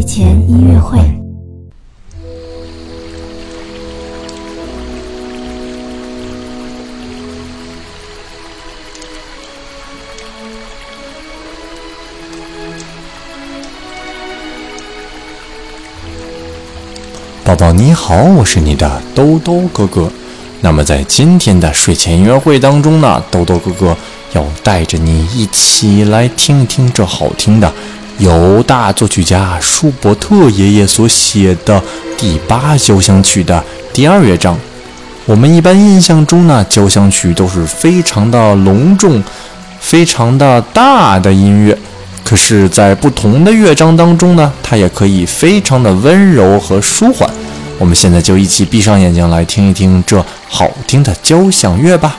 睡前音乐会。宝宝你好，我是你的兜兜哥哥。那么在今天的睡前音乐会当中呢，兜兜哥哥要带着你一起来听一听这好听的由大作曲家舒伯特爷爷所写的第八交响曲的第二乐章。我们一般印象中呢，交响曲都是非常的隆重、非常的大的音乐。可是，在不同的乐章当中呢，它也可以非常的温柔和舒缓。我们现在就一起闭上眼睛来听一听这好听的交响乐吧。